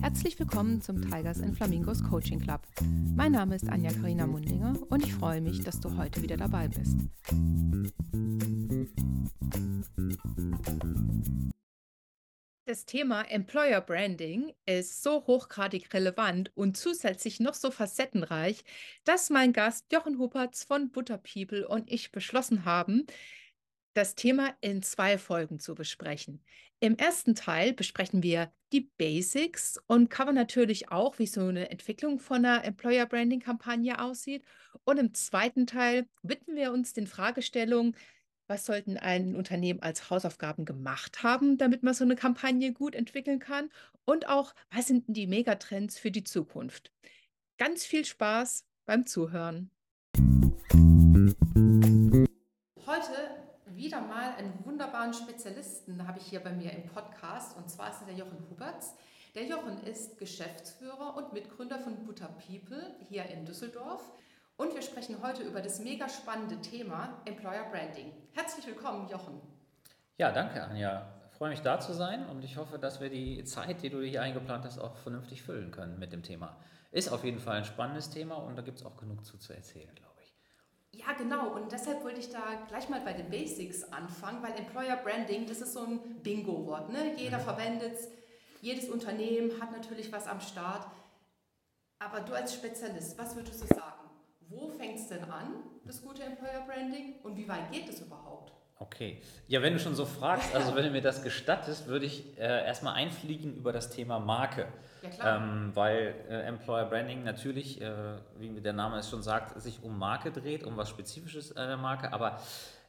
Herzlich willkommen zum Tigers and Flamingos Coaching Club. Mein Name ist Anja Karina Mundinger und ich freue mich, dass du heute wieder dabei bist. Das Thema Employer Branding ist so hochgradig relevant und zusätzlich noch so facettenreich, dass mein Gast Jochen Huppertz von Butter People und ich beschlossen haben, das Thema in zwei Folgen zu besprechen. Im ersten Teil besprechen wir die Basics und covern natürlich auch, wie so eine Entwicklung von einer Employer Branding Kampagne aussieht. Und im zweiten Teil widmen wir uns den Fragestellungen, was sollten ein Unternehmen als Hausaufgaben gemacht haben, damit man so eine Kampagne gut entwickeln kann? Und auch, was sind die Megatrends für die Zukunft? Ganz viel Spaß beim Zuhören. Wieder mal einen wunderbaren Spezialisten habe ich hier bei mir im Podcast und zwar ist es der Jochen Huberts. Der Jochen ist Geschäftsführer und Mitgründer von Butter People hier in Düsseldorf. Und wir sprechen heute über das mega spannende Thema Employer Branding. Herzlich willkommen, Jochen. Ja, danke, Anja. Ich freue mich da zu sein und ich hoffe, dass wir die Zeit, die du hier eingeplant hast, auch vernünftig füllen können mit dem Thema. Ist auf jeden Fall ein spannendes Thema und da gibt es auch genug zu, zu erzählen, glaube ich. Ja, genau. Und deshalb wollte ich da gleich mal bei den Basics anfangen, weil Employer Branding, das ist so ein Bingo-Wort. Ne? Jeder mhm. verwendet es, jedes Unternehmen hat natürlich was am Start. Aber du als Spezialist, was würdest du sagen? wo fängt es denn an, das gute Employer Branding und wie weit geht es überhaupt? Okay, ja, wenn du schon so fragst, also wenn du mir das gestattest, würde ich äh, erstmal einfliegen über das Thema Marke. Ja, klar. Ähm, weil äh, Employer Branding natürlich, äh, wie der Name es schon sagt, sich um Marke dreht, um was Spezifisches der Marke, aber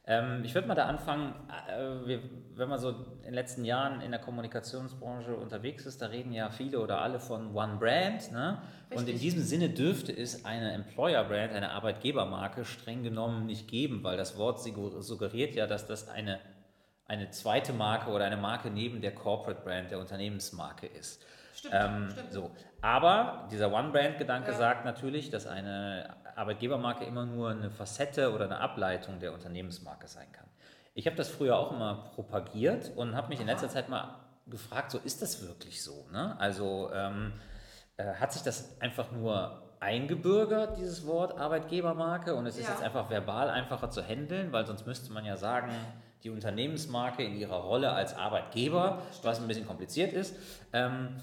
ähm, ich würde mal da anfangen, äh, wir, wenn man so in den letzten Jahren in der Kommunikationsbranche unterwegs ist, da reden ja viele oder alle von One Brand. Ne? Und in diesem Sinne dürfte es eine Employer Brand, eine Arbeitgebermarke streng genommen nicht geben, weil das Wort suggeriert ja, dass das eine, eine zweite Marke oder eine Marke neben der Corporate Brand, der Unternehmensmarke ist. Stimmt, ähm, stimmt. So. Aber dieser One-Brand-Gedanke ja. sagt natürlich, dass eine Arbeitgebermarke immer nur eine Facette oder eine Ableitung der Unternehmensmarke sein kann. Ich habe das früher auch immer propagiert und habe mich Aha. in letzter Zeit mal gefragt, so ist das wirklich so? Ne? Also ähm, äh, hat sich das einfach nur eingebürgert, dieses Wort Arbeitgebermarke, und es ist ja. jetzt einfach verbal einfacher zu handeln, weil sonst müsste man ja sagen, die Unternehmensmarke in ihrer Rolle als Arbeitgeber, was ein bisschen kompliziert ist. Ähm,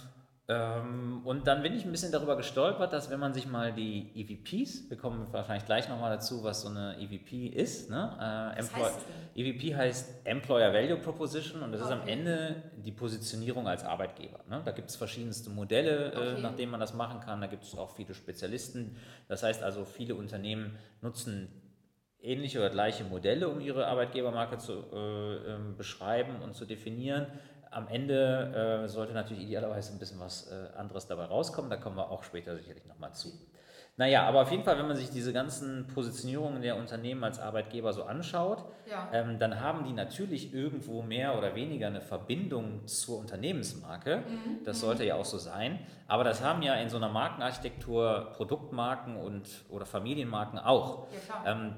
und dann bin ich ein bisschen darüber gestolpert, dass wenn man sich mal die EVPs, wir kommen wahrscheinlich gleich nochmal dazu, was so eine EVP ist. Ne? Äh, Employ heißt EVP heißt Employer Value Proposition und das okay. ist am Ende die Positionierung als Arbeitgeber. Ne? Da gibt es verschiedenste Modelle, äh, okay. äh, nach denen man das machen kann. Da gibt es auch viele Spezialisten. Das heißt also, viele Unternehmen nutzen ähnliche oder gleiche Modelle, um ihre Arbeitgebermarke zu äh, ähm, beschreiben und zu definieren am Ende äh, sollte natürlich idealerweise ein bisschen was äh, anderes dabei rauskommen. Da kommen wir auch später sicherlich nochmal zu. Naja, aber auf jeden Fall, wenn man sich diese ganzen Positionierungen der Unternehmen als Arbeitgeber so anschaut, ja. ähm, dann haben die natürlich irgendwo mehr oder weniger eine Verbindung zur Unternehmensmarke. Mhm. Das sollte mhm. ja auch so sein. Aber das haben ja in so einer Markenarchitektur Produktmarken und oder Familienmarken auch. Ja, ähm,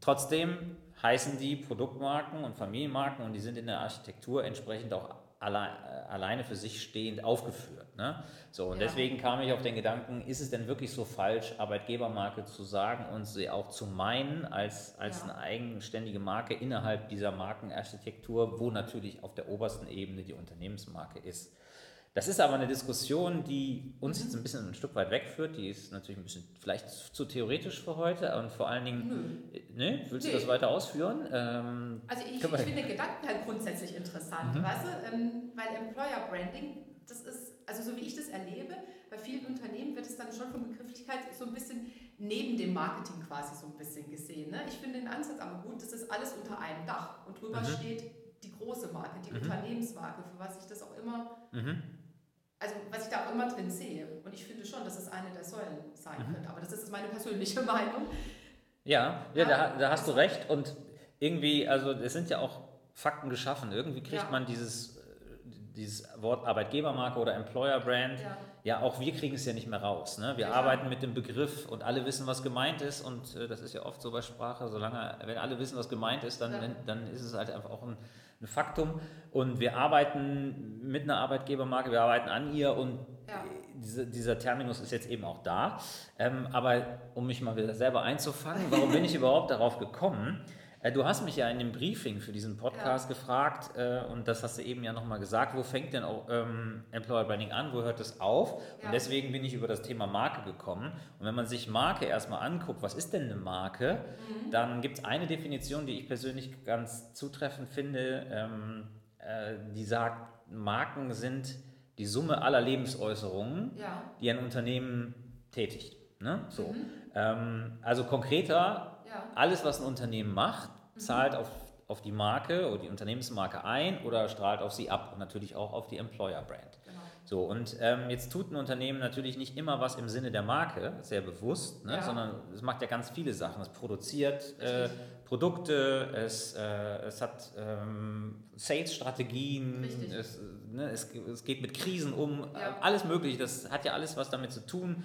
trotzdem heißen die Produktmarken und Familienmarken und die sind in der Architektur entsprechend auch alle, äh, alleine für sich stehend aufgeführt. Ne? So, und ja. deswegen kam ich auf den Gedanken, ist es denn wirklich so falsch, Arbeitgebermarke zu sagen und sie auch zu meinen als, als ja. eine eigenständige Marke innerhalb dieser Markenarchitektur, wo natürlich auf der obersten Ebene die Unternehmensmarke ist. Das ist aber eine Diskussion, die uns jetzt ein bisschen ein Stück weit wegführt. Die ist natürlich ein bisschen vielleicht zu theoretisch für heute und vor allen Dingen, Nö. ne, willst du das weiter ausführen? Ähm, also ich, ich finde den Gedanken halt grundsätzlich interessant, mhm. weißt du, ähm, weil Employer Branding, das ist, also so wie ich das erlebe, bei vielen Unternehmen wird es dann schon von Begrifflichkeit so ein bisschen neben dem Marketing quasi so ein bisschen gesehen. Ne? Ich finde den Ansatz aber gut, das ist alles unter einem Dach und drüber mhm. steht die große Marke, die mhm. Unternehmensmarke, für was ich das auch immer mhm also was ich da auch immer drin sehe. Und ich finde schon, dass es eine der Säulen sein mhm. könnte. Aber das ist meine persönliche Meinung. Ja, ja, da, da hast du recht. Und irgendwie, also es sind ja auch Fakten geschaffen. Irgendwie kriegt ja. man dieses, dieses Wort Arbeitgebermarke oder Employer Brand. Ja. ja auch wir kriegen es ja nicht mehr raus. Ne? Wir ja. arbeiten mit dem Begriff und alle wissen, was gemeint ist. Und äh, das ist ja oft so bei Sprache, solange, wenn alle wissen, was gemeint ist, dann, dann ist es halt einfach auch ein ein Faktum. Und wir arbeiten mit einer Arbeitgebermarke, wir arbeiten an ihr und ja. diese, dieser Terminus ist jetzt eben auch da. Ähm, aber um mich mal wieder selber einzufangen, warum bin ich überhaupt darauf gekommen? Äh, du hast mich ja in dem Briefing für diesen Podcast ja. gefragt äh, und das hast du eben ja nochmal gesagt, wo fängt denn auch, ähm, Employer Branding an, wo hört es auf? Ja. Und deswegen bin ich über das Thema Marke gekommen. Und wenn man sich Marke erstmal anguckt, was ist denn eine Marke, mhm. dann gibt es eine Definition, die ich persönlich ganz zutreffend finde, ähm, äh, die sagt, Marken sind die Summe aller Lebensäußerungen, ja. die ein Unternehmen tätigt. Ne? So. Mhm. Ähm, also konkreter alles, was ein Unternehmen macht, zahlt auf, auf die Marke oder die Unternehmensmarke ein oder strahlt auf sie ab und natürlich auch auf die Employer Brand. Genau. So, und ähm, jetzt tut ein Unternehmen natürlich nicht immer was im Sinne der Marke, sehr bewusst, ne, ja. sondern es macht ja ganz viele Sachen. Es produziert äh, Produkte, es, äh, es hat ähm, Sales-Strategien, es, ne, es, es, geht mit Krisen um, ja. alles Mögliche. Das hat ja alles was damit zu tun.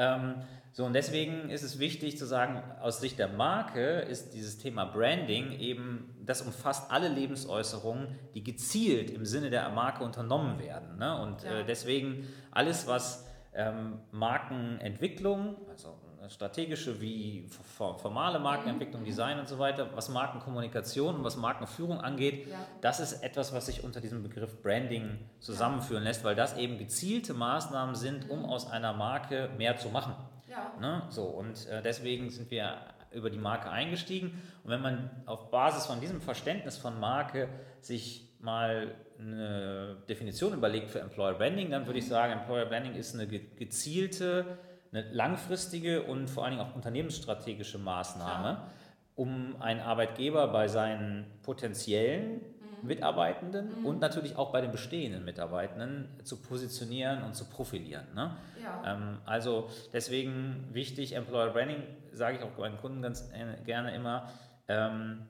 Ähm, so, und deswegen ist es wichtig zu sagen, aus Sicht der Marke ist dieses Thema Branding eben, das umfasst alle Lebensäußerungen, die gezielt im Sinne der Marke unternommen werden. Ne? Und ja. äh, deswegen alles, was ähm, Markenentwicklung, also strategische wie formale Markenentwicklung, mhm. Design und so weiter, was Markenkommunikation und was Markenführung angeht, ja. das ist etwas, was sich unter diesem Begriff Branding zusammenführen lässt, weil das eben gezielte Maßnahmen sind, um mhm. aus einer Marke mehr zu machen. Ja. Ne? So, und äh, deswegen sind wir über die Marke eingestiegen. Und wenn man auf Basis von diesem Verständnis von Marke sich mal eine Definition überlegt für Employer Branding, dann würde ich mhm. sagen, Employer Branding ist eine gezielte, eine langfristige und vor allen Dingen auch unternehmensstrategische Maßnahme, ja. um einen Arbeitgeber bei seinen potenziellen Mitarbeitenden mhm. und natürlich auch bei den bestehenden Mitarbeitenden zu positionieren und zu profilieren. Ne? Ja. Ähm, also deswegen wichtig, Employer Branding, sage ich auch meinen Kunden ganz äh, gerne immer, ähm,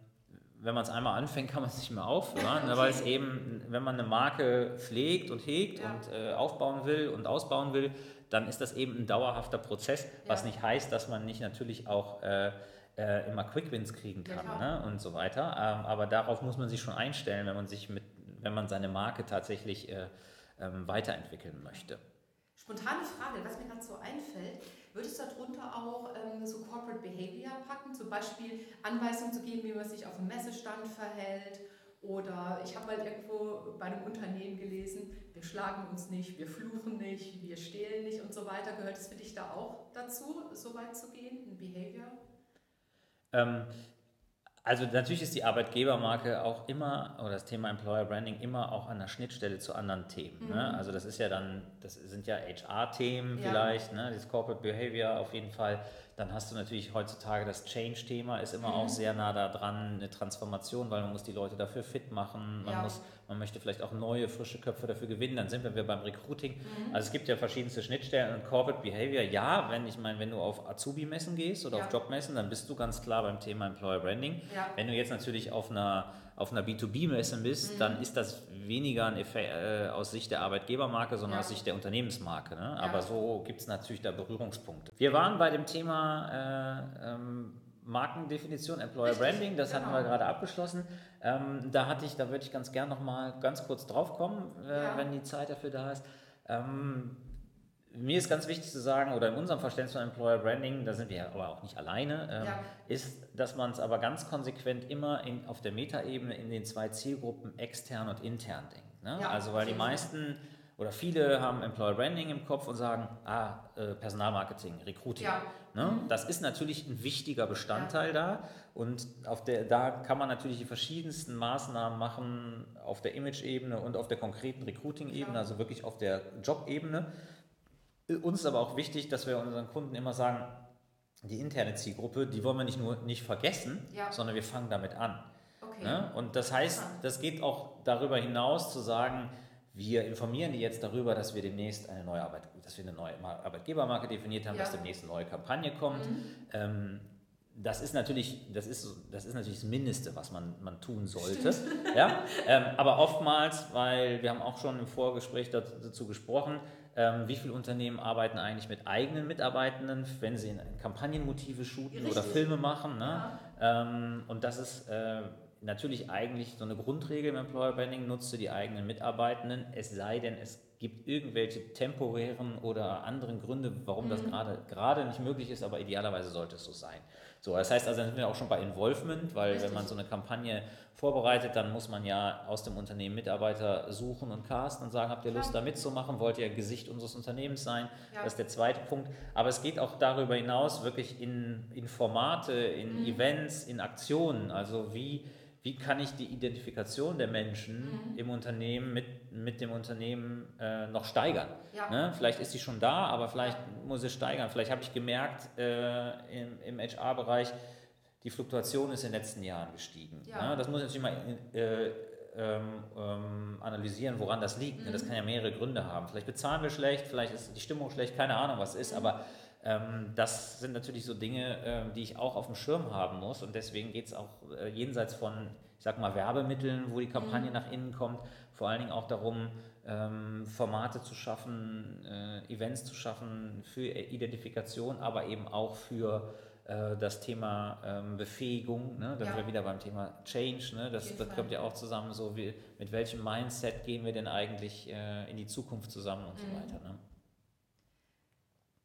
wenn man es einmal anfängt, kann man es nicht mehr aufhören, okay. weil es eben, wenn man eine Marke pflegt und hegt ja. und äh, aufbauen will und ausbauen will, dann ist das eben ein dauerhafter Prozess, was ja. nicht heißt, dass man nicht natürlich auch äh, äh, immer Quick-Wins kriegen kann ja, ne? und so weiter. Ähm, aber darauf muss man sich schon einstellen, wenn man sich mit, wenn man seine Marke tatsächlich äh, ähm, weiterentwickeln möchte. Spontane Frage, was mir gerade so einfällt, würdest du darunter auch ähm, so Corporate Behavior packen, zum Beispiel Anweisungen zu geben, wie man sich auf dem Messestand verhält? Oder ich habe mal irgendwo bei einem Unternehmen gelesen, wir schlagen uns nicht, wir fluchen nicht, wir stehlen nicht und so weiter. Gehört es für dich da auch dazu, so weit zu gehen, ein Behavior? Ähm, also natürlich ist die Arbeitgebermarke auch immer, oder das Thema Employer Branding immer auch an der Schnittstelle zu anderen Themen. Ne? Mhm. Ne? Also das ist ja dann, das sind ja HR-Themen ja. vielleicht, ne? das Corporate Behavior auf jeden Fall. Dann hast du natürlich heutzutage das Change-Thema, ist immer mhm. auch sehr nah da dran, eine Transformation, weil man muss die Leute dafür fit machen, man, ja. muss, man möchte vielleicht auch neue, frische Köpfe dafür gewinnen, dann sind wir wieder beim Recruiting. Mhm. Also es gibt ja verschiedenste Schnittstellen und Corporate Behavior, ja, wenn ich meine, wenn du auf Azubi-Messen gehst oder ja. auf Jobmessen, dann bist du ganz klar beim Thema Employer Branding. Ja. Wenn du jetzt natürlich auf einer auf einer B2B-Messe bist, mhm. dann ist das weniger ein Effekt äh, aus Sicht der Arbeitgebermarke, sondern ja. aus Sicht der Unternehmensmarke. Ne? Aber ja. so gibt es natürlich da Berührungspunkte. Wir waren bei dem Thema äh, ähm, Markendefinition, Employer Richtig, Branding, das genau. hatten wir gerade abgeschlossen. Ähm, da hatte ich, da würde ich ganz gern noch mal ganz kurz drauf kommen, äh, ja. wenn die Zeit dafür da ist. Ähm, mir ist ganz wichtig zu sagen, oder in unserem Verständnis von Employer Branding, da sind wir aber auch nicht alleine, ähm, ja. ist, dass man es aber ganz konsequent immer in, auf der Metaebene in den zwei Zielgruppen extern und intern denkt. Ne? Ja, also weil die meisten oder viele haben Employer Branding im Kopf und sagen, ah, äh, Personalmarketing, Recruiting. Ja. Ne? Mhm. Das ist natürlich ein wichtiger Bestandteil da und auf der, da kann man natürlich die verschiedensten Maßnahmen machen auf der Image-Ebene und auf der konkreten Recruiting-Ebene, also wirklich auf der Job-Ebene. Uns ist aber auch wichtig, dass wir unseren Kunden immer sagen, die interne Zielgruppe, die wollen wir nicht nur nicht vergessen, ja. sondern wir fangen damit an. Okay. Ne? Und das heißt, das geht auch darüber hinaus zu sagen, wir informieren die jetzt darüber, dass wir demnächst eine neue Arbeit, dass wir eine neue Arbeitgebermarke definiert haben, ja. dass demnächst eine neue Kampagne kommt. Mhm. Ähm, das ist natürlich das, ist, das ist natürlich das Mindeste, was man, man tun sollte. Ja? Ähm, aber oftmals, weil wir haben auch schon im Vorgespräch dazu gesprochen, ähm, wie viele Unternehmen arbeiten eigentlich mit eigenen Mitarbeitenden, wenn sie Kampagnenmotive shooten Richtig. oder Filme machen. Ne? Ja. Ähm, und das ist äh, natürlich eigentlich so eine Grundregel im Employer Branding, nutze die eigenen Mitarbeitenden, es sei denn, es gibt irgendwelche temporären oder anderen Gründe, warum mhm. das gerade gerade nicht möglich ist, aber idealerweise sollte es so sein. So, das heißt also, dann sind wir auch schon bei Involvement, weil Richtig. wenn man so eine Kampagne vorbereitet, dann muss man ja aus dem Unternehmen Mitarbeiter suchen und casten und sagen, habt ihr Lust da mitzumachen, wollt ihr Gesicht unseres Unternehmens sein? Ja. Das ist der zweite Punkt. Aber es geht auch darüber hinaus wirklich in, in Formate, in mhm. Events, in Aktionen. Also wie wie kann ich die Identifikation der Menschen mhm. im Unternehmen mit, mit dem Unternehmen äh, noch steigern. Ja. Ne? Vielleicht ist sie schon da, aber vielleicht muss sie steigern. Vielleicht habe ich gemerkt äh, im, im HR-Bereich, die Fluktuation ist in den letzten Jahren gestiegen. Ja. Ne? Das muss ich natürlich mal äh, ähm, ähm, analysieren, woran das liegt. Mhm. Das kann ja mehrere Gründe haben. Vielleicht bezahlen wir schlecht, vielleicht ist die Stimmung schlecht, keine Ahnung, was ist, mhm. aber ähm, das sind natürlich so Dinge, äh, die ich auch auf dem Schirm haben muss und deswegen geht es auch äh, jenseits von, ich sag mal, Werbemitteln, wo die Kampagne mhm. nach innen kommt, vor allen Dingen auch darum, ähm, Formate zu schaffen, äh, Events zu schaffen für Identifikation, aber eben auch für äh, das Thema ähm, Befähigung, ne? da ja. sind wir wieder beim Thema Change, ne? das, das kommt ja auch zusammen, so wie, mit welchem Mindset gehen wir denn eigentlich äh, in die Zukunft zusammen und mhm. so weiter. Ne?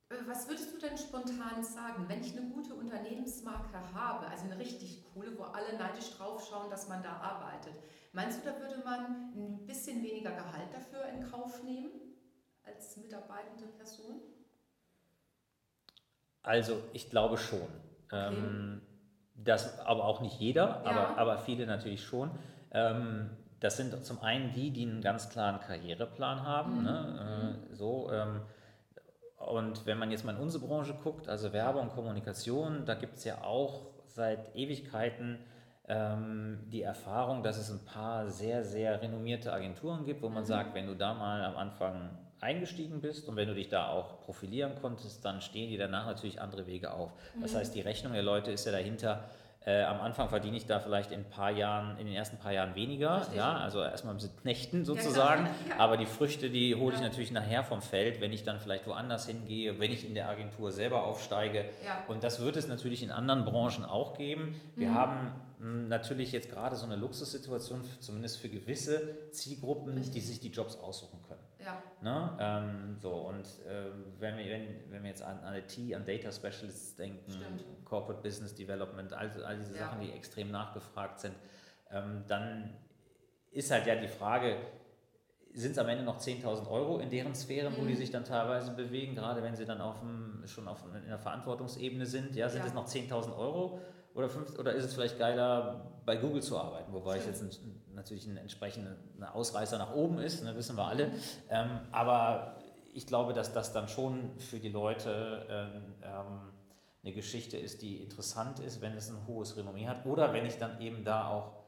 Äh, was würdest du denn spontan sagen, wenn ich eine gute Unternehmensmarke habe, also eine richtig coole, wo alle neidisch drauf schauen, dass man da arbeitet, meinst du, da würde man ein bisschen weniger Gehalt dafür in Kauf nehmen als mitarbeitende Person? Also ich glaube schon. Okay. Ähm, das aber auch nicht jeder, ja. aber, aber viele natürlich schon. Ähm, das sind zum einen die, die einen ganz klaren Karriereplan haben. Mhm. Ne? Äh, so, ähm, und wenn man jetzt mal in unsere Branche guckt, also Werbung und Kommunikation, da gibt es ja auch seit Ewigkeiten ähm, die Erfahrung, dass es ein paar sehr, sehr renommierte Agenturen gibt, wo man mhm. sagt, wenn du da mal am Anfang eingestiegen bist und wenn du dich da auch profilieren konntest, dann stehen dir danach natürlich andere Wege auf. Mhm. Das heißt, die Rechnung der Leute ist ja dahinter, äh, am Anfang verdiene ich da vielleicht in paar Jahren, in den ersten paar Jahren weniger, Richtig. ja, also erstmal bisschen Knechten sozusagen, ja, aber die Früchte, die hole ich ja. natürlich nachher vom Feld, wenn ich dann vielleicht woanders hingehe, wenn ich in der Agentur selber aufsteige. Ja. Und das wird es natürlich in anderen Branchen auch geben. Wir mhm. haben natürlich jetzt gerade so eine Luxussituation, zumindest für gewisse Zielgruppen, Richtig. die sich die Jobs aussuchen können. Ja. Ne? Ähm, so, und äh, wenn, wir, wenn, wenn wir jetzt an, an IT, an Data Specialists denken, Stimmt. Corporate Business Development, all, all diese ja. Sachen, die extrem nachgefragt sind, ähm, dann ist halt ja die Frage, sind es am Ende noch 10.000 Euro in deren Sphären, mhm. wo die mhm. sich dann teilweise bewegen, gerade wenn sie dann auf dem, schon auf, in der Verantwortungsebene sind. Ja, sind ja. es noch 10.000 Euro oder, fünf, oder ist es vielleicht geiler, bei Google zu arbeiten? Wobei es jetzt ein, natürlich ein entsprechender Ausreißer nach oben ist, ne, wissen wir alle. Ähm, aber ich glaube, dass das dann schon für die Leute ähm, ähm, eine Geschichte ist, die interessant ist, wenn es ein hohes Renommee hat oder wenn ich dann eben da auch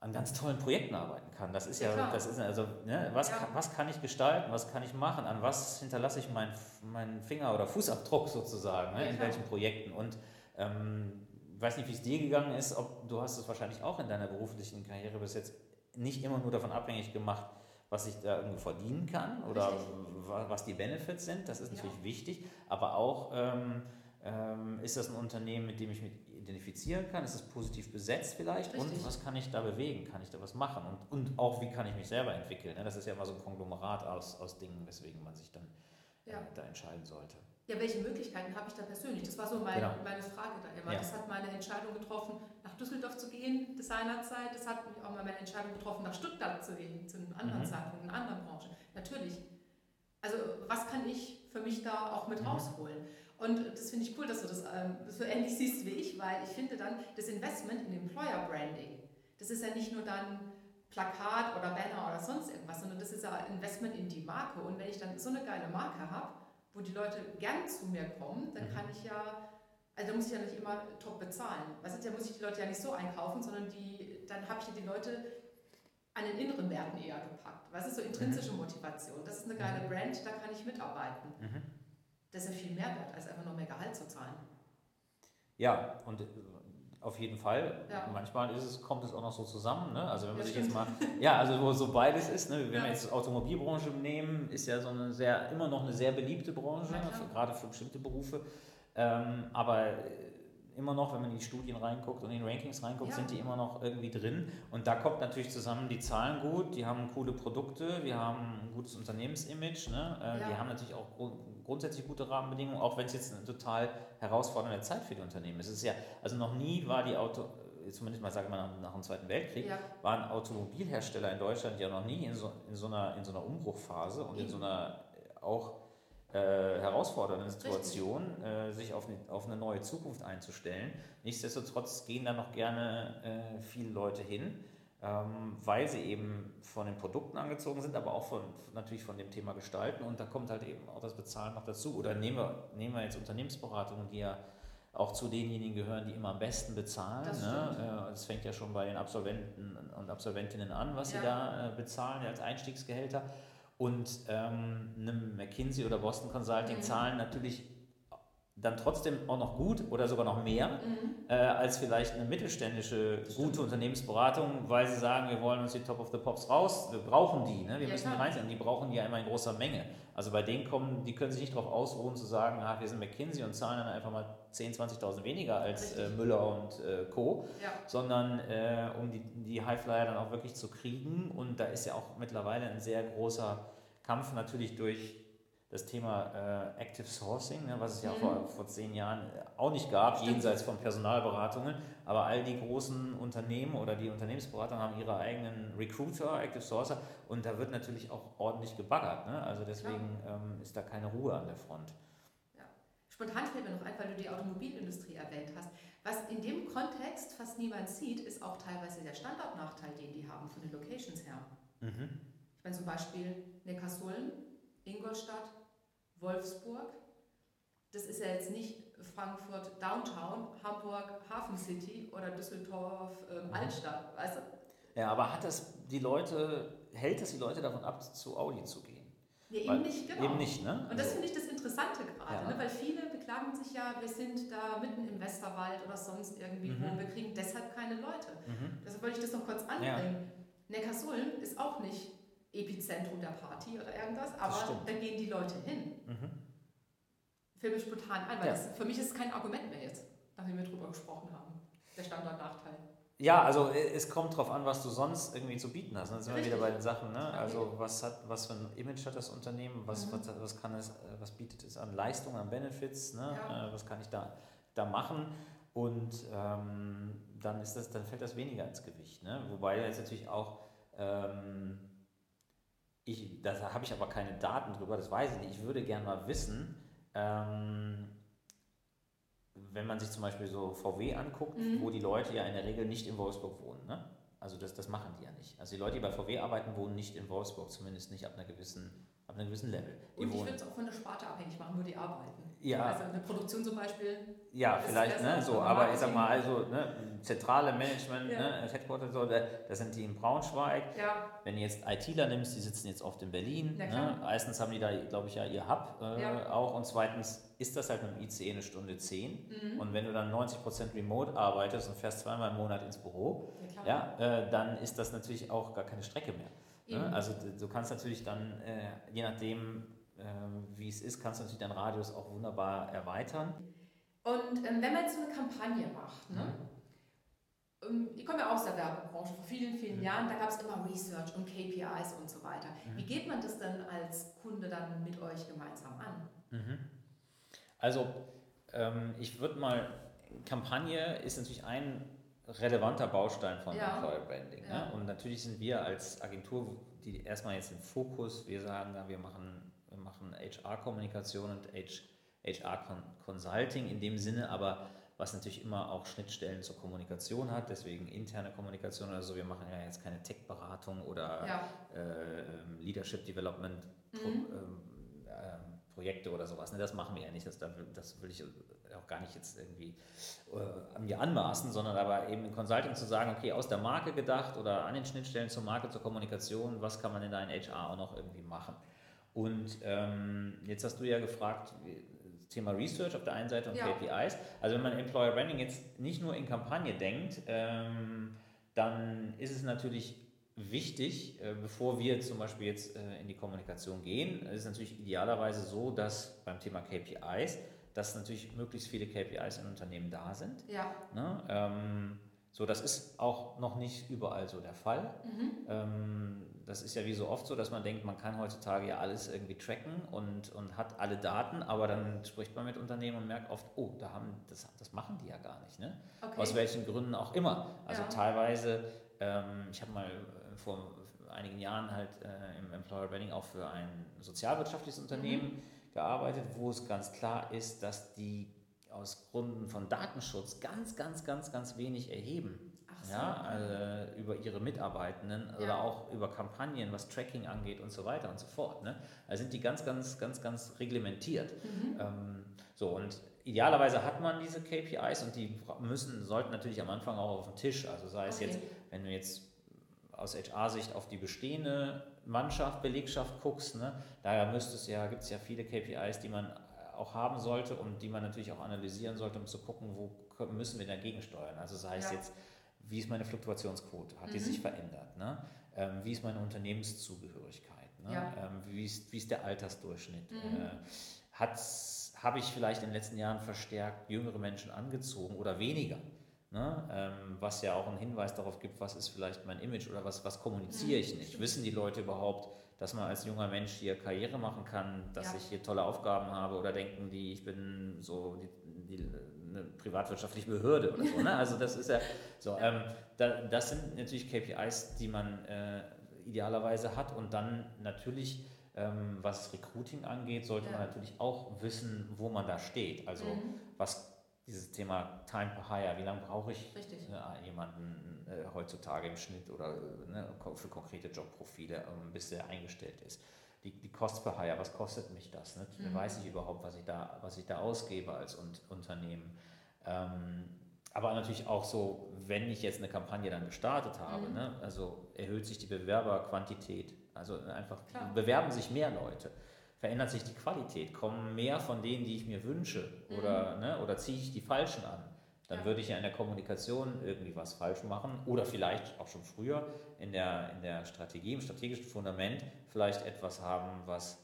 an ganz tollen Projekten arbeiten kann. Das ist ja, ja das ist also, ne, was, ja. kann, was kann ich gestalten, was kann ich machen, an was hinterlasse ich meinen mein Finger- oder Fußabdruck sozusagen, ne, ja, in welchen Projekten. Und ähm, weiß nicht, wie es dir gegangen ist, ob du hast es wahrscheinlich auch in deiner beruflichen Karriere bis jetzt nicht immer nur davon abhängig gemacht, was ich da irgendwie verdienen kann oder Richtig. was die Benefits sind. Das ist natürlich ja. wichtig, aber auch ähm, ähm, ist das ein Unternehmen, mit dem ich mich identifizieren kann? Ist es positiv besetzt vielleicht? Richtig. Und was kann ich da bewegen? Kann ich da was machen? Und, und auch, wie kann ich mich selber entwickeln? Das ist ja immer so ein Konglomerat aus, aus Dingen, weswegen man sich dann ja. äh, da entscheiden sollte ja, welche Möglichkeiten habe ich da persönlich? Das war so mein, genau. meine Frage da immer. Ja. Das hat meine Entscheidung getroffen, nach Düsseldorf zu gehen, das seinerzeit. Das hat mich auch mal meine Entscheidung getroffen, nach Stuttgart zu gehen, zu einem anderen mhm. Zeitpunkt, in einer anderen Branche. Natürlich. Also, was kann ich für mich da auch mit mhm. rausholen? Und das finde ich cool, dass du das ähm, so ähnlich siehst wie ich, weil ich finde dann, das Investment in Employer Branding, das ist ja nicht nur dann Plakat oder Banner oder sonst irgendwas, sondern das ist ja Investment in die Marke. Und wenn ich dann so eine geile Marke habe, wo die Leute gern zu mir kommen, dann mhm. kann ich ja, also da muss ich ja nicht immer top bezahlen. Weißt du, da muss ich die Leute ja nicht so einkaufen, sondern die, dann habe ich ja die Leute an den inneren Werten eher gepackt. Was ist so intrinsische mhm. Motivation? Das ist eine geile mhm. Brand, da kann ich mitarbeiten. Mhm. Das ist ja viel mehr wert, als einfach nur mehr Gehalt zu zahlen. Ja, und auf jeden Fall. Ja. Manchmal ist es, kommt es auch noch so zusammen. Ne? Also wenn man ja, sich stimmt. jetzt mal, ja, also wo so beides ist. Ne? Wenn ja. wir jetzt Automobilbranche nehmen, ist ja so eine sehr, immer noch eine sehr beliebte Branche, für, gerade für bestimmte Berufe. Ähm, aber immer noch, wenn man in die Studien reinguckt und in die Rankings reinguckt, ja. sind die immer noch irgendwie drin. Und da kommt natürlich zusammen, die zahlen gut, die haben coole Produkte, wir haben ein gutes Unternehmensimage, ne? Äh, ja. die haben natürlich auch grundsätzlich gute Rahmenbedingungen, auch wenn es jetzt eine total herausfordernde Zeit für die Unternehmen ist. Es ist ja, also noch nie war die Auto, zumindest mal sage mal nach, nach, dem Zweiten Weltkrieg, ja. waren Automobilhersteller in Deutschland ja noch nie in so, in so, einer, in so einer Umbruchphase und in so einer auch äh, herausfordernde Situation, äh, sich auf eine, auf eine neue Zukunft einzustellen. Nichtsdestotrotz gehen da noch gerne äh, viele Leute hin, ähm, weil sie eben von den Produkten angezogen sind, aber auch von, natürlich von dem Thema Gestalten. Und da kommt halt eben auch das Bezahlen noch dazu. Oder nehmen wir, nehmen wir jetzt Unternehmensberatungen, die ja auch zu denjenigen gehören, die immer am besten bezahlen. Das, ne? Äh, das fängt ja schon bei den Absolventen und Absolventinnen an, was ja. sie da äh, bezahlen als Einstiegsgehälter. Und ähm, eine McKinsey oder Boston Consulting mhm. zahlen natürlich dann trotzdem auch noch gut oder sogar noch mehr mhm. äh, als vielleicht eine mittelständische gute Unternehmensberatung, weil sie sagen, wir wollen uns die Top of the Pops raus, wir brauchen die, ne? wir ja, müssen die reinziehen und die brauchen die ja immer in großer Menge. Also bei denen kommen, die können sich nicht darauf ausruhen zu sagen, ah, wir sind McKinsey und zahlen dann einfach mal 10.000, 20.000 weniger als äh, Müller und äh, Co., ja. sondern äh, um die, die Highflyer dann auch wirklich zu kriegen und da ist ja auch mittlerweile ein sehr großer Kampf natürlich durch das Thema äh, Active Sourcing, ne, was es ja mhm. vor, vor zehn Jahren auch nicht gab, Stimmt. jenseits von Personalberatungen. Aber all die großen Unternehmen oder die Unternehmensberater haben ihre eigenen Recruiter, Active Sourcer und da wird natürlich auch ordentlich gebaggert. Ne? Also deswegen ähm, ist da keine Ruhe an der Front. Ja. Spontan fällt mir noch ein, weil du die Automobilindustrie erwähnt hast. Was in dem Kontext fast niemand sieht, ist auch teilweise der Standortnachteil, den die haben von den Locations her. Mhm. Ich meine zum Beispiel Neckarsulm, Ingolstadt, Wolfsburg. Das ist ja jetzt nicht Frankfurt Downtown, Hamburg Hafen City oder Düsseldorf ähm, Altstadt, weißt du? Ja, aber hat das die Leute, hält das die Leute davon ab, zu Audi zu gehen? Nee, eben nicht, genau. Eben nicht, ne? Und das also, finde ich das Interessante gerade, ja. ne? weil viele beklagen sich ja, wir sind da mitten im Westerwald oder sonst irgendwie mhm. wo, wir kriegen deshalb keine Leute. Mhm. Deshalb wollte ich das noch kurz anbringen. Ja. Neckarsulm ist auch nicht Epizentrum der Party oder irgendwas, aber da gehen die Leute hin. Mhm. Fällt mir spontan ein, weil ja. das, für mich ist es kein Argument mehr jetzt, nachdem wir drüber gesprochen haben. Der Standortnachteil. Ja, also äh, es kommt darauf an, was du sonst irgendwie zu bieten hast. Dann sind wir wieder bei den Sachen. Ne? Also was hat, was für ein Image hat das Unternehmen? Was, mhm. was, was, kann es, äh, was bietet es an Leistungen, an Benefits? Ne? Ja. Äh, was kann ich da, da machen? Und ähm, dann ist das, dann fällt das weniger ins Gewicht. Ne? Wobei jetzt natürlich auch ähm, ich, da habe ich aber keine Daten drüber, das weiß ich nicht. Ich würde gerne mal wissen, ähm, wenn man sich zum Beispiel so VW anguckt, mhm. wo die Leute ja in der Regel nicht in Wolfsburg wohnen. Ne? Also das, das machen die ja nicht. Also die Leute, die bei VW arbeiten, wohnen nicht in Wolfsburg, zumindest nicht ab einer gewissen, ab einem gewissen Level. Die Und ich würde es auch von der Sparte abhängig machen, wo die arbeiten. Ja. Also eine Produktion zum Beispiel. Ja, vielleicht, ne, so, aber ich sag mal, also, ne, zentrale Management, ja. ne, Headquarter, so, da sind die in Braunschweig. Ja. Wenn du jetzt ITler nimmst, die sitzen jetzt oft in Berlin. Ne? Erstens haben die da, glaube ich, ja ihr Hub äh, ja. auch und zweitens ist das halt mit dem ICE eine Stunde zehn. Mhm. Und wenn du dann 90% remote arbeitest und fährst zweimal im Monat ins Büro, ja, äh, dann ist das natürlich auch gar keine Strecke mehr. Ne? Also du kannst natürlich dann, äh, je nachdem, ähm, wie es ist, kannst du natürlich deinen Radius auch wunderbar erweitern. Und ähm, wenn man jetzt so eine Kampagne macht, ne? Mhm. Ähm, ich komme ja aus der Werbebranche vor vielen, vielen mhm. Jahren, da gab es immer Research und KPIs und so weiter. Mhm. Wie geht man das dann als Kunde dann mit euch gemeinsam an? Mhm. Also, ähm, ich würde mal, Kampagne ist natürlich ein relevanter Baustein von ja. Employer Branding. Ne? Ja. Ne? Und natürlich sind wir als Agentur, die erstmal jetzt im Fokus, wir sagen, wir machen machen HR-Kommunikation und HR-Consulting in dem Sinne, aber was natürlich immer auch Schnittstellen zur Kommunikation hat, deswegen interne Kommunikation. Also wir machen ja jetzt keine Tech-Beratung oder ja. äh, Leadership Development mhm. Pro, ähm, äh, Projekte oder sowas. Ne, das machen wir ja nicht. Das, das will ich auch gar nicht jetzt irgendwie äh, mir anmaßen, sondern aber eben im Consulting zu sagen, okay, aus der Marke gedacht oder an den Schnittstellen zur Marke, zur Kommunikation, was kann man in deinem HR auch noch irgendwie machen? Und ähm, jetzt hast du ja gefragt, Thema Research auf der einen Seite und ja. KPIs. Also wenn man Employer Branding jetzt nicht nur in Kampagne denkt, ähm, dann ist es natürlich wichtig, äh, bevor wir zum Beispiel jetzt äh, in die Kommunikation gehen, ist es natürlich idealerweise so, dass beim Thema KPIs, dass natürlich möglichst viele KPIs in Unternehmen da sind. Ja. Ne? Ähm, so, das ist auch noch nicht überall so der Fall. Mhm. Ähm, das ist ja wie so oft so, dass man denkt, man kann heutzutage ja alles irgendwie tracken und, und hat alle Daten, aber dann spricht man mit Unternehmen und merkt oft, oh, da haben, das, das machen die ja gar nicht. Ne? Okay. Aus welchen Gründen auch immer. Also ja. teilweise, ähm, ich habe mal äh, vor einigen Jahren halt äh, im Employer Branding auch für ein sozialwirtschaftliches Unternehmen mhm. Gearbeitet, wo es ganz klar ist, dass die aus Gründen von Datenschutz ganz, ganz, ganz, ganz wenig erheben. So. Ja, also über ihre Mitarbeitenden ja. oder auch über Kampagnen, was Tracking angeht und so weiter und so fort. Ne? Also sind die ganz, ganz, ganz, ganz reglementiert. Mhm. Ähm, so, und idealerweise hat man diese KPIs und die müssen, sollten natürlich am Anfang auch auf den Tisch. Also sei es okay. jetzt, wenn du jetzt aus HR-Sicht auf die bestehende Mannschaft, Belegschaft guckst, ne, da müsste es ja, gibt es ja viele KPIs, die man auch haben sollte und die man natürlich auch analysieren sollte, um zu gucken, wo müssen wir dagegen steuern. Also sei es ja. jetzt, wie ist meine Fluktuationsquote, hat mhm. die sich verändert? Ne? Ähm, wie ist meine Unternehmenszugehörigkeit? Ne? Ja. Ähm, wie, ist, wie ist der Altersdurchschnitt? Mhm. Äh, Habe ich vielleicht in den letzten Jahren verstärkt jüngere Menschen angezogen oder weniger? Ne? Ähm, was ja auch einen Hinweis darauf gibt, was ist vielleicht mein Image oder was, was kommuniziere ich nicht. Wissen die Leute überhaupt, dass man als junger Mensch hier Karriere machen kann, dass ja. ich hier tolle Aufgaben habe oder denken die, ich bin so die, die, eine privatwirtschaftliche Behörde oder so. Ne? Also das ist ja so. Ähm, da, das sind natürlich KPIs, die man äh, idealerweise hat und dann natürlich ähm, was Recruiting angeht, sollte ja. man natürlich auch wissen, wo man da steht. Also mhm. was dieses Thema Time per Hire, wie lange brauche ich äh, jemanden äh, heutzutage im Schnitt oder ne, für konkrete Jobprofile, ähm, bis der eingestellt ist. Die, die Cost per Hire, was kostet mich das? Ne? Mhm. Weiß ich überhaupt, was ich da, was ich da ausgebe als Un Unternehmen? Ähm, aber natürlich auch so, wenn ich jetzt eine Kampagne dann gestartet habe, mhm. ne, also erhöht sich die Bewerberquantität, also einfach Klar. bewerben sich mehr Leute verändert sich die Qualität, kommen mehr von denen, die ich mir wünsche oder, mhm. ne, oder ziehe ich die falschen an. Dann ja. würde ich ja in der Kommunikation irgendwie was falsch machen oder vielleicht auch schon früher in der, in der Strategie, im strategischen Fundament vielleicht etwas haben, was,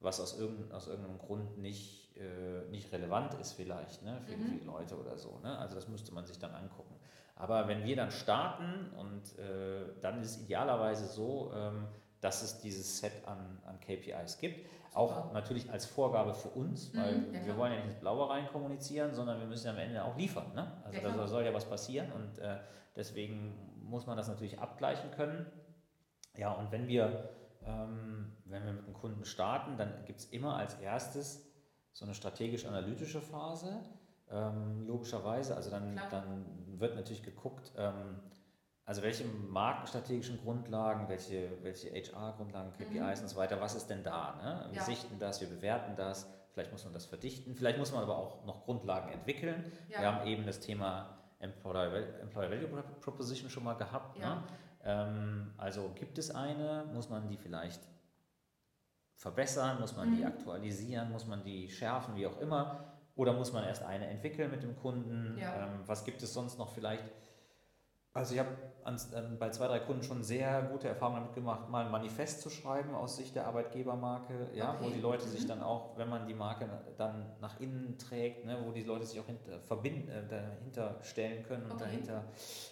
was aus, irgendein, aus irgendeinem Grund nicht, äh, nicht relevant ist vielleicht ne, für mhm. die Leute oder so. Ne? Also das müsste man sich dann angucken. Aber wenn wir dann starten und äh, dann ist es idealerweise so, ähm, dass es dieses Set an, an KPIs gibt. Auch natürlich als Vorgabe für uns, mhm, weil mhm, wir wollen ja nicht ins Blaue rein kommunizieren, sondern wir müssen ja am Ende auch liefern. Ne? Also ja, da soll ja was passieren und äh, deswegen muss man das natürlich abgleichen können. Ja, und wenn wir, ähm, wenn wir mit einem Kunden starten, dann gibt es immer als erstes so eine strategisch-analytische Phase. Ähm, logischerweise, also dann, dann wird natürlich geguckt, ähm, also welche markenstrategischen Grundlagen, welche, welche HR-Grundlagen, KPIs mhm. und so weiter, was ist denn da? Ne? Wir ja. sichten das, wir bewerten das, vielleicht muss man das verdichten, vielleicht muss man aber auch noch Grundlagen entwickeln. Ja. Wir haben eben das Thema Employer, Employer Value Proposition schon mal gehabt. Ja. Ne? Ähm, also gibt es eine, muss man die vielleicht verbessern, muss man mhm. die aktualisieren, muss man die schärfen, wie auch immer, oder muss man erst eine entwickeln mit dem Kunden? Ähm, was gibt es sonst noch vielleicht? Also ich habe ähm, bei zwei, drei Kunden schon sehr gute Erfahrungen damit gemacht, mal ein Manifest zu schreiben aus Sicht der Arbeitgebermarke, ja, okay. wo die Leute sich mhm. dann auch, wenn man die Marke dann nach innen trägt, ne, wo die Leute sich auch hinter, verbinden, äh, dahinter stellen können und okay. dahinter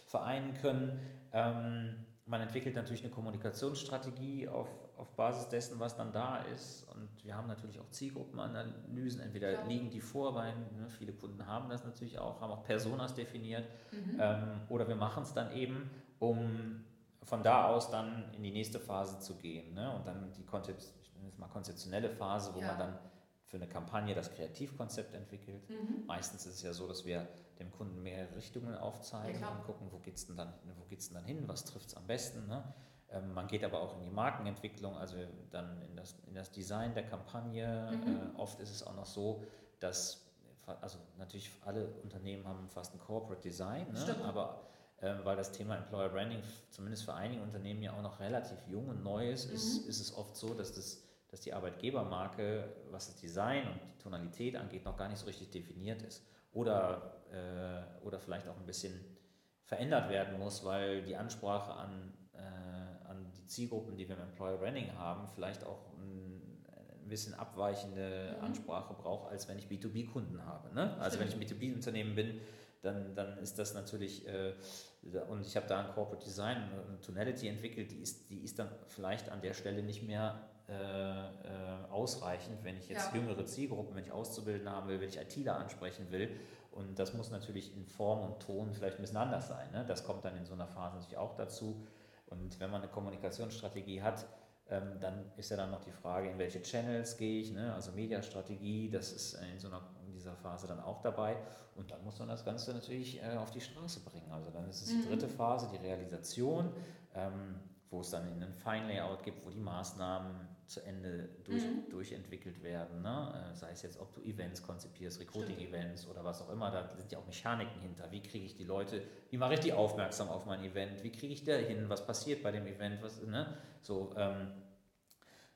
vereinen können. Ähm, man entwickelt natürlich eine Kommunikationsstrategie auf, auf Basis dessen, was dann da ist. Und wir haben natürlich auch Zielgruppenanalysen. Entweder ja. liegen die vor, weil ne, viele Kunden haben das natürlich auch, haben auch Personas definiert. Mhm. Ähm, oder wir machen es dann eben, um von da aus dann in die nächste Phase zu gehen. Ne? Und dann die Konzept, mal konzeptionelle Phase, wo ja. man dann für eine Kampagne das Kreativkonzept entwickelt. Mhm. Meistens ist es ja so, dass wir dem Kunden mehrere Richtungen aufzeigen ja, und gucken, wo geht es denn, dann, denn dann hin, was trifft es am besten. Ne? Ähm, man geht aber auch in die Markenentwicklung, also dann in das, in das Design der Kampagne. Mhm. Äh, oft ist es auch noch so, dass, also natürlich alle Unternehmen haben fast ein Corporate Design, ne? aber äh, weil das Thema Employer Branding zumindest für einige Unternehmen ja auch noch relativ jung und neu ist, mhm. ist, ist es oft so, dass das dass die Arbeitgebermarke, was das Design und die Tonalität angeht, noch gar nicht so richtig definiert ist. Oder, äh, oder vielleicht auch ein bisschen verändert werden muss, weil die Ansprache an, Zielgruppen, die wir im Employer Branding haben, vielleicht auch ein, ein bisschen abweichende mhm. Ansprache brauche, als wenn ich B2B-Kunden habe. Ne? Also wenn ich ein B2B-Unternehmen bin, dann, dann ist das natürlich, äh, und ich habe da ein Corporate Design, eine Tonality entwickelt, die ist, die ist dann vielleicht an der Stelle nicht mehr äh, äh, ausreichend, wenn ich jetzt ja. jüngere Zielgruppen, wenn ich Auszubildende haben will, wenn ich ITler ansprechen will. Und das muss natürlich in Form und Ton vielleicht ein bisschen anders sein. Ne? Das kommt dann in so einer Phase natürlich auch dazu. Und wenn man eine Kommunikationsstrategie hat, ähm, dann ist ja dann noch die Frage, in welche Channels gehe ich, ne? also Mediastrategie, das ist in so einer in dieser Phase dann auch dabei. Und dann muss man das Ganze natürlich äh, auf die Straße bringen. Also dann ist es die mhm. dritte Phase, die Realisation, ähm, wo es dann in ein Fine-Layout gibt, wo die Maßnahmen zu Ende durch, mhm. durchentwickelt werden. Ne? Äh, sei es jetzt, ob du Events konzipierst, Recruiting-Events oder was auch immer, da sind ja auch Mechaniken hinter. Wie kriege ich die Leute, wie mache ich die aufmerksam auf mein Event, wie kriege ich da hin, was passiert bei dem Event, was, ne? so, ähm,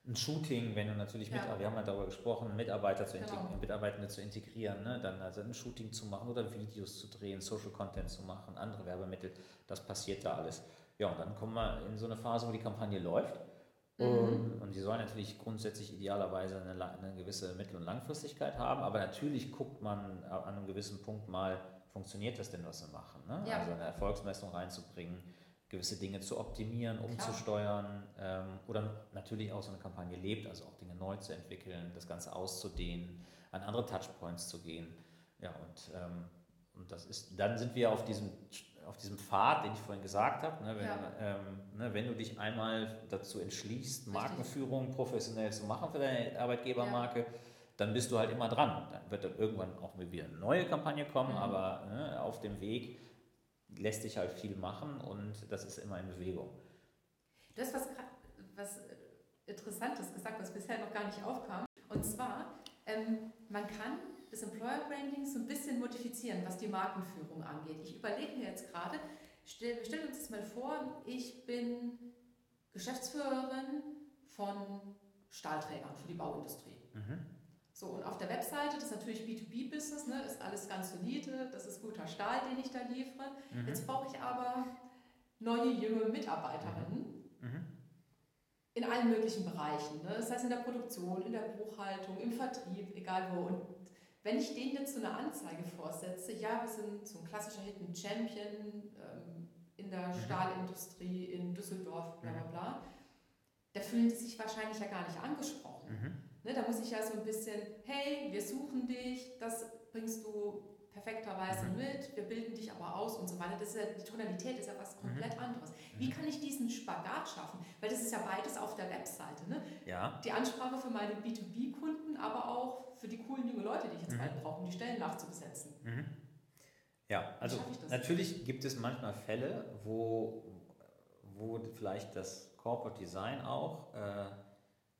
ein Shooting, wenn du natürlich mit, wir haben ja darüber gesprochen, Mitarbeiter zu genau. Mitarbeitende zu integrieren, ne? dann also ein Shooting zu machen oder Videos zu drehen, Social Content zu machen, andere Werbemittel, das passiert da alles. Ja, und dann kommen wir in so eine Phase, wo die Kampagne läuft. Mhm. Und die soll natürlich grundsätzlich idealerweise eine, eine gewisse Mittel- und Langfristigkeit haben, aber natürlich guckt man an einem gewissen Punkt mal, funktioniert das denn, was wir machen? Ne? Ja. Also eine Erfolgsmessung reinzubringen gewisse Dinge zu optimieren, umzusteuern ähm, oder natürlich auch so eine Kampagne lebt, also auch Dinge neu zu entwickeln, das Ganze auszudehnen, an andere Touchpoints zu gehen. Ja, und, ähm, und das ist, dann sind wir auf diesem, auf diesem Pfad, den ich vorhin gesagt habe. Ne, wenn, ja. ähm, ne, wenn du dich einmal dazu entschließt, Markenführung professionell zu machen für deine Arbeitgebermarke, ja. dann bist du halt immer dran. Dann wird dann irgendwann auch wieder eine neue Kampagne kommen, mhm. aber ne, auf dem Weg lässt sich halt viel machen und das ist immer in Bewegung. Du hast was, was Interessantes gesagt, was bisher noch gar nicht aufkam. Und zwar, ähm, man kann das Employer Branding so ein bisschen modifizieren, was die Markenführung angeht. Ich überlege mir jetzt gerade, stell, stell uns das mal vor, ich bin Geschäftsführerin von Stahlträgern für die Bauindustrie. Mhm. So, und auf der Webseite, das ist natürlich B2B-Business, ne, ist alles ganz solide, das ist guter Stahl, den ich da liefere. Mhm. Jetzt brauche ich aber neue, junge Mitarbeiterinnen mhm. mhm. in allen möglichen Bereichen. Ne? Das heißt in der Produktion, in der Buchhaltung, im Vertrieb, egal wo. Und wenn ich denen jetzt so eine Anzeige vorsetze, ja, wir sind so ein klassischer Hidden Champion ähm, in der mhm. Stahlindustrie in Düsseldorf, bla bla mhm. bla, da fühlen die sich wahrscheinlich ja gar nicht angesprochen. Mhm. Ne, da muss ich ja so ein bisschen, hey, wir suchen dich, das bringst du perfekterweise mhm. mit, wir bilden dich aber aus und so weiter. Das ist ja, die Tonalität ist ja was mhm. komplett mhm. anderes. Wie kann ich diesen Spagat schaffen? Weil das ist ja beides auf der Webseite. Ne? Ja. Die Ansprache für meine B2B-Kunden, aber auch für die coolen jungen Leute, die ich jetzt mhm. bald brauche, um die Stellen nachzubesetzen. Mhm. Ja, also natürlich gibt es manchmal Fälle, wo, wo vielleicht das Corporate Design auch äh,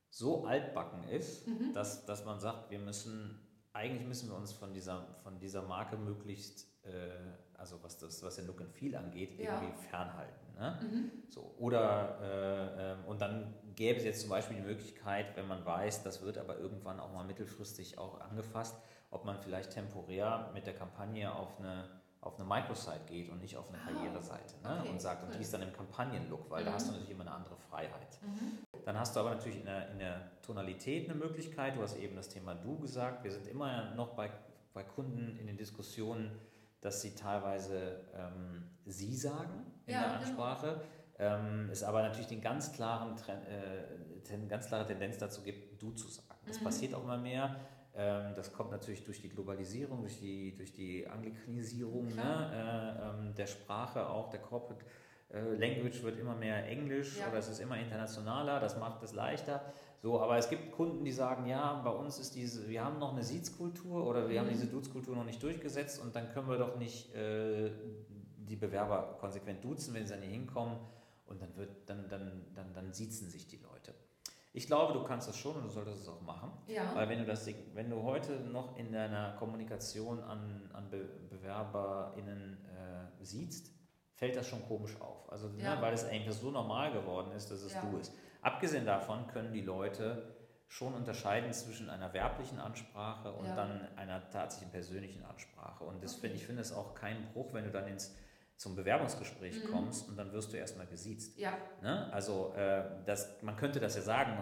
so altbacken ist, mhm. dass, dass man sagt, wir müssen, eigentlich müssen wir uns von dieser, von dieser Marke möglichst, äh, also was, das, was den Look and Feel angeht, ja. irgendwie fernhalten. Ne? Mhm. So, oder, äh, äh, und dann gäbe es jetzt zum Beispiel die Möglichkeit, wenn man weiß, das wird aber irgendwann auch mal mittelfristig auch angefasst, ob man vielleicht temporär mit der Kampagne auf eine auf eine Microsite geht und nicht auf eine ah, Karriereseite ne? okay, und sagt, cool. und die ist dann im Kampagnenlook, weil mhm. da hast du natürlich immer eine andere Freiheit. Mhm. Dann hast du aber natürlich in der, in der Tonalität eine Möglichkeit. Du hast eben das Thema Du gesagt. Wir sind immer noch bei, bei Kunden in den Diskussionen, dass sie teilweise ähm, Sie sagen in ja, der genau. Ansprache. Genau. Ähm, es aber natürlich den ganz klaren äh, ten, ganz klare Tendenz dazu gibt, Du zu sagen. Das mhm. passiert auch immer mehr. Ähm, das kommt natürlich durch die Globalisierung, durch die, durch die Anglikanisierung ne, äh, ähm, der Sprache, auch der Corporate äh, Language wird immer mehr Englisch ja. oder es ist immer internationaler, das macht es leichter. So, aber es gibt Kunden, die sagen, ja, bei uns ist diese, wir haben noch eine Siezkultur oder wir mhm. haben diese Dutzkultur noch nicht durchgesetzt und dann können wir doch nicht äh, die Bewerber konsequent duzen, wenn sie hier hinkommen und dann wird, dann, dann, dann, dann siezen sich die Leute. Ich glaube, du kannst das schon und du solltest es auch machen. Ja. Weil wenn du das, wenn du heute noch in deiner Kommunikation an, an Be BewerberInnen äh, siehst, fällt das schon komisch auf. Also, ne, ja. ne, weil es eigentlich so normal geworden ist, dass es ja. du ist. Abgesehen davon können die Leute schon unterscheiden zwischen einer werblichen Ansprache und ja. dann einer tatsächlichen persönlichen Ansprache. Und das okay. finde ich finde es auch kein Bruch, wenn du dann ins zum Bewerbungsgespräch mhm. kommst und dann wirst du erstmal gesiezt. Ja. Ne? Also äh, das, man könnte das ja sagen,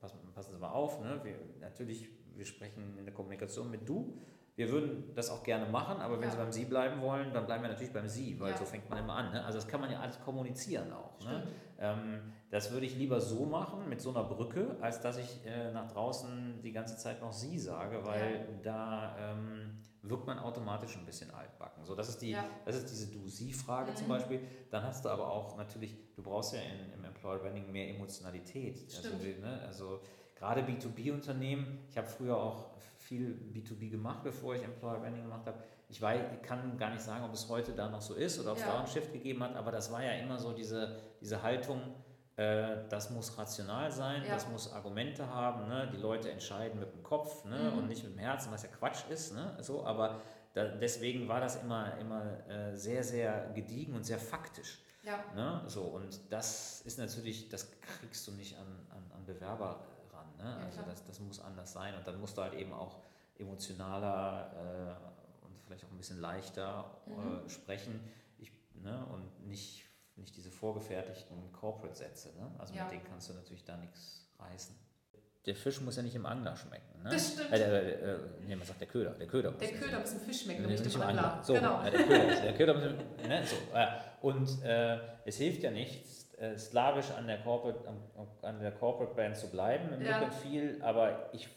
passen, passen Sie mal auf, ne? wir, natürlich, wir sprechen in der Kommunikation mit du. Wir würden das auch gerne machen, aber wenn ja. Sie beim Sie bleiben wollen, dann bleiben wir natürlich beim Sie, weil ja. so fängt man immer an. Ne? Also das kann man ja alles kommunizieren auch. Ne? Ähm, das würde ich lieber so machen, mit so einer Brücke, als dass ich äh, nach draußen die ganze Zeit noch Sie sage, weil ja. da ähm, wirkt man automatisch ein bisschen altbacken. So, das, ist die, das ist diese Du-Sie-Frage mhm. zum Beispiel. Dann hast du aber auch natürlich, du brauchst ja in, im Employer Branding mehr Emotionalität. Also, ne, also gerade B2B-Unternehmen, ich habe früher auch viel B2B gemacht, bevor ich Employer Branding gemacht habe. Ich weiß, kann gar nicht sagen, ob es heute da noch so ist oder ob es ja. da einen Shift gegeben hat, aber das war ja immer so diese, diese Haltung, äh, das muss rational sein, ja. das muss Argumente haben, ne? die Leute entscheiden mit dem Kopf ne? Mhm. und nicht mit dem Herzen, was ja Quatsch ist. Ne? So, aber da, deswegen war das immer, immer äh, sehr, sehr gediegen und sehr faktisch. Ja. Ne? So, und das ist natürlich, das kriegst du nicht an, an, an Bewerber Ne? Ja, also das, das muss anders sein und dann musst du halt eben auch emotionaler äh, und vielleicht auch ein bisschen leichter äh, mhm. sprechen ich, ne? und nicht, nicht diese vorgefertigten Corporate-Sätze. Ne? Also ja. mit denen kannst du natürlich da nichts reißen. Der Fisch muss ja nicht im Angler schmecken. Ne? Das stimmt. Äh, äh, nee, man sagt der Köder. Der Köder muss, der Köder muss im Fisch schmecken, nicht, nicht im Angler. Angler. So, genau. der Köder, der Köder muss, ne? so, äh, Und äh, es hilft ja nichts, äh, slawisch an der, Corporate, an der Corporate Brand zu bleiben im ja. Look and Feel, aber ich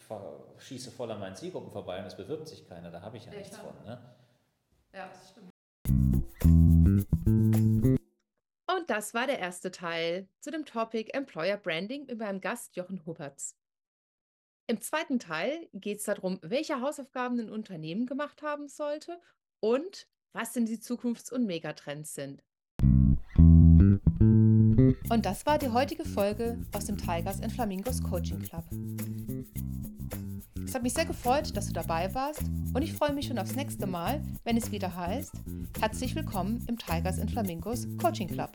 schieße voll an meinen Zielgruppen vorbei und es bewirbt sich keiner, da habe ich ja, ja nichts klar. von. Ne? Ja, das stimmt. Und das war der erste Teil zu dem Topic Employer Branding mit meinem Gast Jochen Huberts. Im zweiten Teil geht es darum, welche Hausaufgaben ein Unternehmen gemacht haben sollte und was denn die Zukunfts- und Megatrends sind. Und das war die heutige Folge aus dem Tigers and Flamingos Coaching Club. Es hat mich sehr gefreut, dass du dabei warst und ich freue mich schon aufs nächste Mal, wenn es wieder heißt, herzlich willkommen im Tigers and Flamingos Coaching Club.